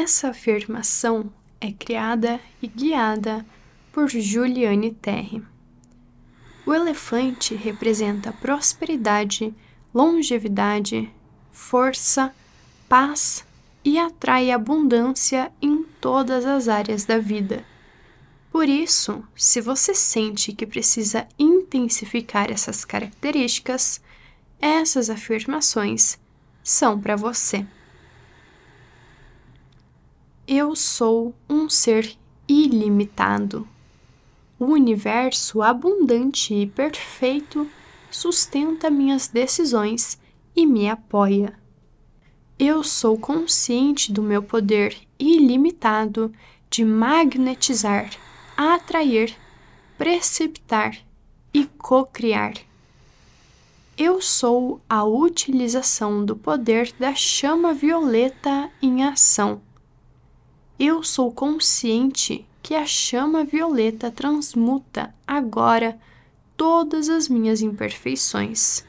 Essa afirmação é criada e guiada por Juliane Terry. O elefante representa prosperidade, longevidade, força, paz e atrai abundância em todas as áreas da vida. Por isso, se você sente que precisa intensificar essas características, essas afirmações são para você. Eu sou um ser ilimitado. O universo abundante e perfeito sustenta minhas decisões e me apoia. Eu sou consciente do meu poder ilimitado de magnetizar, atrair, precipitar e co-criar. Eu sou a utilização do poder da chama violeta em ação eu sou consciente que a chama violeta transmuta agora todas as minhas imperfeições,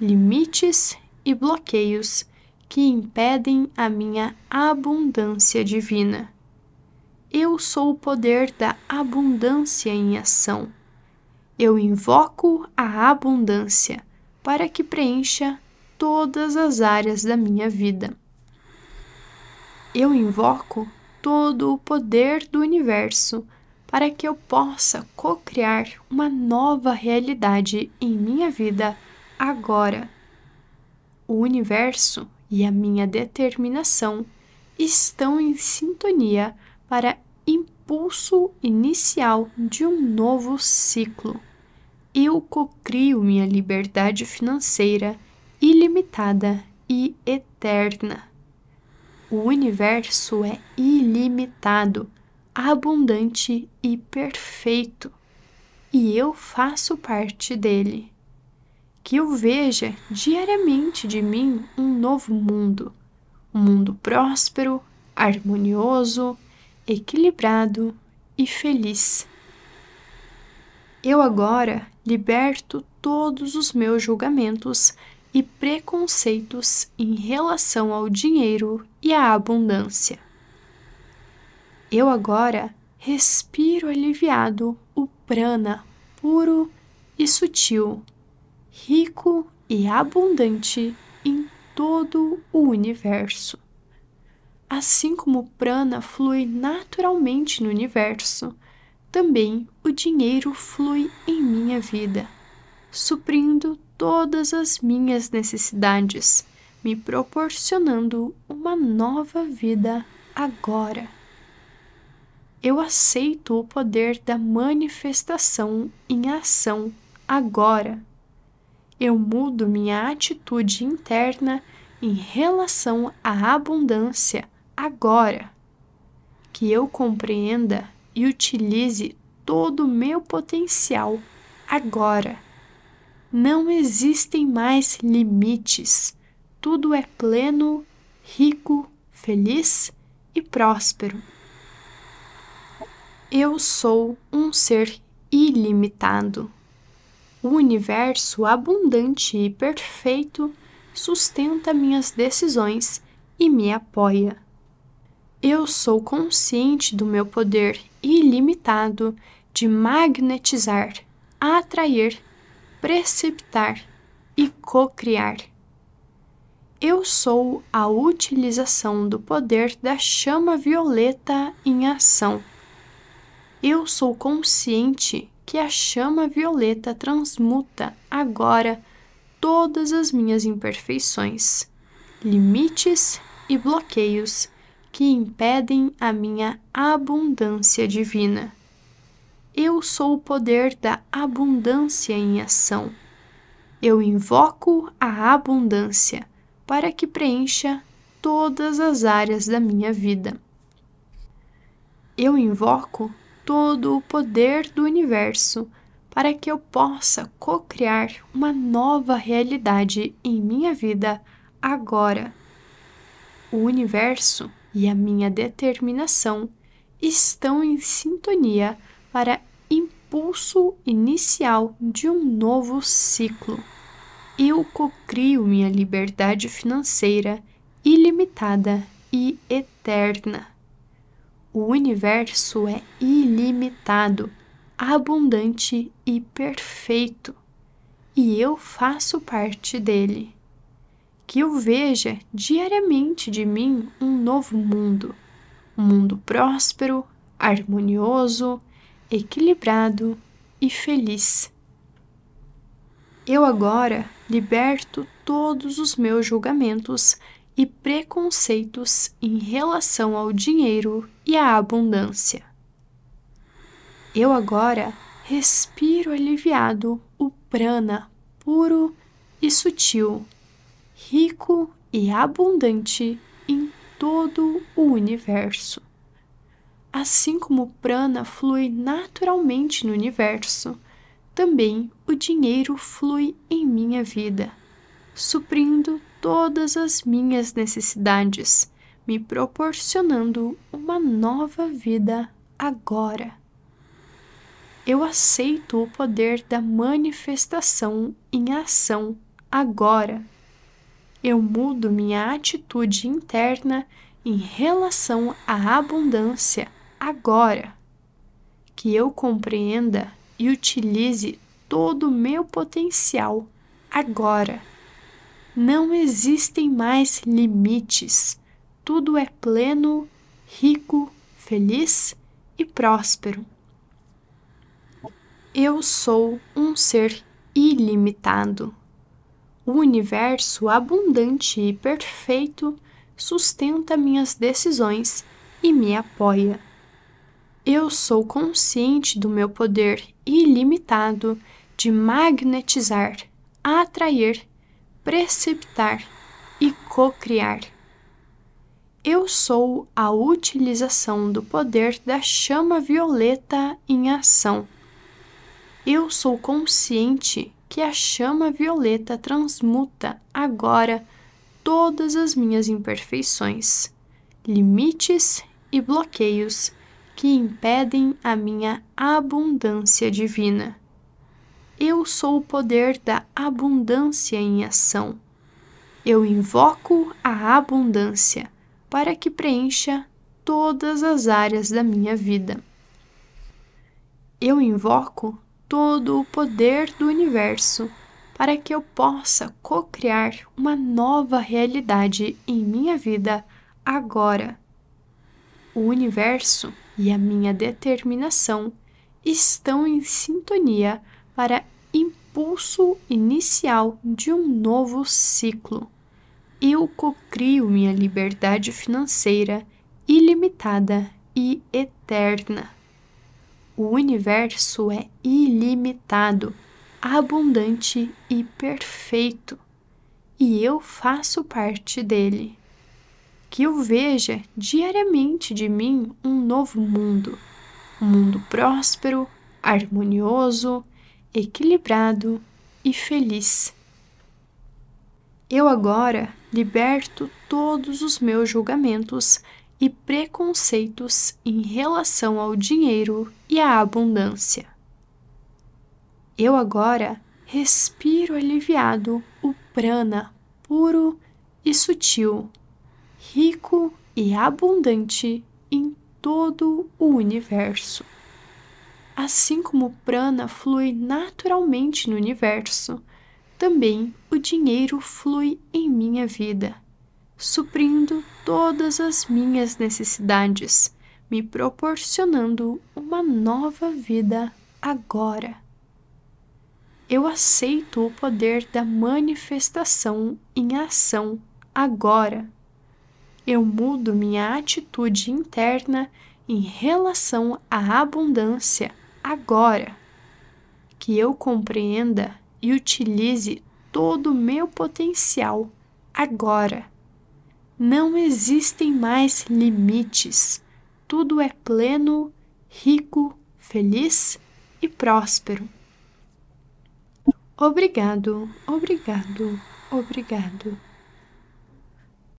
limites e bloqueios que impedem a minha abundância divina. Eu sou o poder da abundância em ação. Eu invoco a abundância para que preencha todas as áreas da minha vida. Eu invoco todo o poder do universo para que eu possa co-criar uma nova realidade em minha vida agora. O universo e a minha determinação estão em sintonia para impulso inicial de um novo ciclo. Eu cocrio minha liberdade financeira ilimitada e eterna. O universo é ilimitado, abundante e perfeito, e eu faço parte dele. Que eu veja diariamente de mim um novo mundo, um mundo próspero, harmonioso, equilibrado e feliz. Eu agora liberto todos os meus julgamentos e preconceitos em relação ao dinheiro e à abundância. Eu agora respiro aliviado o prana puro e sutil, rico e abundante em todo o universo. Assim como o prana flui naturalmente no universo, também o dinheiro flui em minha vida, suprindo todas as minhas necessidades, me proporcionando uma nova vida agora. Eu aceito o poder da manifestação em ação agora. Eu mudo minha atitude interna em relação à abundância agora. Que eu compreenda e utilize todo o meu potencial agora não existem mais limites. Tudo é pleno, rico, feliz e próspero. Eu sou um ser ilimitado. O universo abundante e perfeito sustenta minhas decisões e me apoia. Eu sou consciente do meu poder ilimitado de magnetizar, atrair precipitar e co-criar. Eu sou a utilização do poder da chama violeta em ação. Eu sou consciente que a chama violeta transmuta agora todas as minhas imperfeições, limites e bloqueios que impedem a minha abundância divina. Eu sou o poder da abundância em ação. Eu invoco a abundância para que preencha todas as áreas da minha vida. Eu invoco todo o poder do universo para que eu possa co-criar uma nova realidade em minha vida agora. O universo e a minha determinação estão em sintonia para impulso inicial de um novo ciclo. Eu cocrio minha liberdade financeira ilimitada e eterna. O universo é ilimitado, abundante e perfeito, e eu faço parte dele. Que eu veja diariamente de mim um novo mundo, um mundo próspero, harmonioso, equilibrado e feliz. Eu agora liberto todos os meus julgamentos e preconceitos em relação ao dinheiro e à abundância. Eu agora respiro aliviado o prana puro e sutil, rico e abundante em todo o universo. Assim como o prana flui naturalmente no universo, também o dinheiro flui em minha vida, suprindo todas as minhas necessidades, me proporcionando uma nova vida agora. Eu aceito o poder da manifestação em ação agora. Eu mudo minha atitude interna em relação à abundância agora. Que eu compreenda e utilize todo o meu potencial agora. Não existem mais limites. Tudo é pleno, rico, feliz e próspero. Eu sou um ser ilimitado. O universo abundante e perfeito sustenta minhas decisões e me apoia. Eu sou consciente do meu poder ilimitado de magnetizar, atrair, precipitar e co-criar. Eu sou a utilização do poder da chama violeta em ação. Eu sou consciente que a chama violeta transmuta agora todas as minhas imperfeições, limites e bloqueios que impedem a minha abundância divina. Eu sou o poder da abundância em ação. Eu invoco a abundância para que preencha todas as áreas da minha vida. Eu invoco todo o poder do universo para que eu possa co-criar uma nova realidade em minha vida agora. O universo e a minha determinação estão em sintonia para impulso inicial de um novo ciclo. Eu cocrio minha liberdade financeira ilimitada e eterna. O universo é ilimitado, abundante e perfeito, e eu faço parte dele que eu veja diariamente de mim um novo mundo, um mundo próspero, harmonioso, equilibrado e feliz. Eu agora liberto todos os meus julgamentos e preconceitos em relação ao dinheiro e à abundância. Eu agora respiro aliviado o prana puro e sutil rico e abundante em todo o universo. Assim como o prana flui naturalmente no universo, também o dinheiro flui em minha vida, suprindo todas as minhas necessidades, me proporcionando uma nova vida agora. Eu aceito o poder da manifestação em ação agora eu mudo minha atitude interna em relação à abundância agora. Que eu compreenda e utilize todo o meu potencial agora. Não existem mais limites. Tudo é pleno, rico, feliz e próspero. Obrigado, obrigado, obrigado.